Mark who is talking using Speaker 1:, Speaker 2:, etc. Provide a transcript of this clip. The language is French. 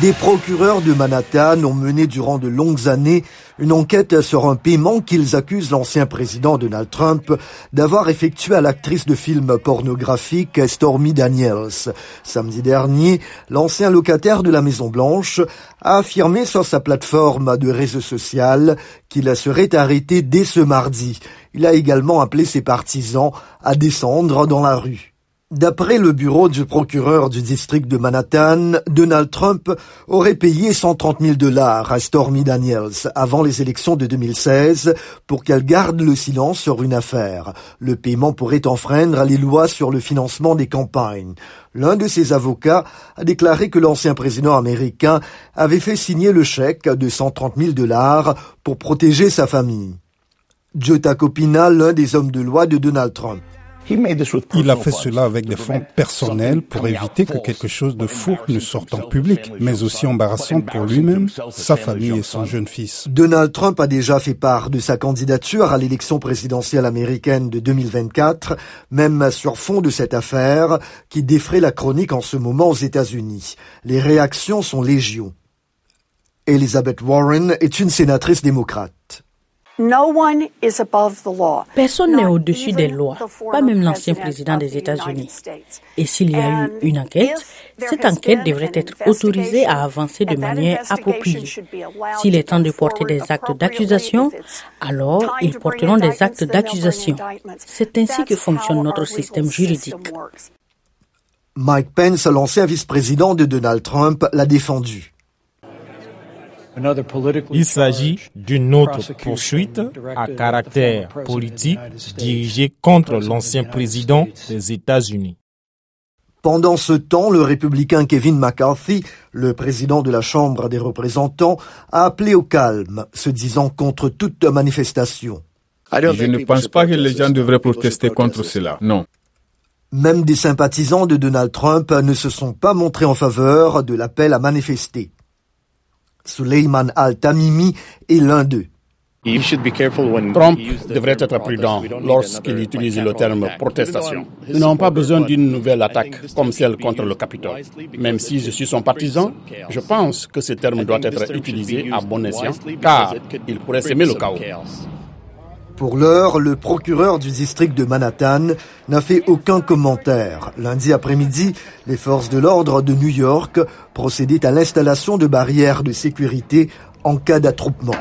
Speaker 1: Des procureurs de Manhattan ont mené durant de longues années une enquête sur un paiement qu'ils accusent l'ancien président Donald Trump d'avoir effectué à l'actrice de films pornographiques Stormy Daniels. Samedi dernier, l'ancien locataire de la Maison Blanche a affirmé sur sa plateforme de réseau social qu'il serait arrêté dès ce mardi. Il a également appelé ses partisans à descendre dans la rue. D'après le bureau du procureur du district de Manhattan, Donald Trump aurait payé 130 000 dollars à Stormy Daniels avant les élections de 2016 pour qu'elle garde le silence sur une affaire. Le paiement pourrait enfreindre les lois sur le financement des campagnes. L'un de ses avocats a déclaré que l'ancien président américain avait fait signer le chèque de 130 000 dollars pour protéger sa famille. Joe Tacopina, l'un des hommes de loi de Donald Trump.
Speaker 2: Il a fait cela avec des fonds personnels pour éviter que quelque chose de fou ne sorte en public, mais aussi embarrassant pour lui-même, sa famille et son jeune fils.
Speaker 1: Donald Trump a déjà fait part de sa candidature à l'élection présidentielle américaine de 2024, même sur fond de cette affaire qui défraie la chronique en ce moment aux États-Unis. Les réactions sont légion. Elizabeth Warren est une sénatrice démocrate.
Speaker 3: Personne n'est au-dessus des lois, pas même l'ancien président des États-Unis. Et s'il y a eu une enquête, cette enquête devrait être autorisée à avancer de manière appropriée. S'il est temps de porter des actes d'accusation, alors ils porteront des actes d'accusation. C'est ainsi que fonctionne notre système juridique.
Speaker 1: Mike Pence, l'ancien vice-président de Donald Trump, l'a défendu.
Speaker 4: Il s'agit d'une autre poursuite à caractère politique dirigée contre l'ancien président des États-Unis.
Speaker 1: Pendant ce temps, le républicain Kevin McCarthy, le président de la Chambre des représentants, a appelé au calme, se disant contre toute manifestation.
Speaker 5: Je ne pense pas que les gens devraient protester contre cela, non.
Speaker 1: Même des sympathisants de Donald Trump ne se sont pas montrés en faveur de l'appel à manifester. Suleiman Al-Tamimi est l'un d'eux.
Speaker 6: Trump devrait être prudent lorsqu'il utilise le terme protestation. Nous n'avons pas besoin d'une nouvelle attaque comme celle contre le Capitole. Même si je suis son partisan, je pense que ce terme doit être utilisé à bon escient car il pourrait s'aimer le chaos.
Speaker 1: Pour l'heure, le procureur du district de Manhattan n'a fait aucun commentaire. Lundi après-midi, les forces de l'ordre de New York procédaient à l'installation de barrières de sécurité en cas d'attroupement.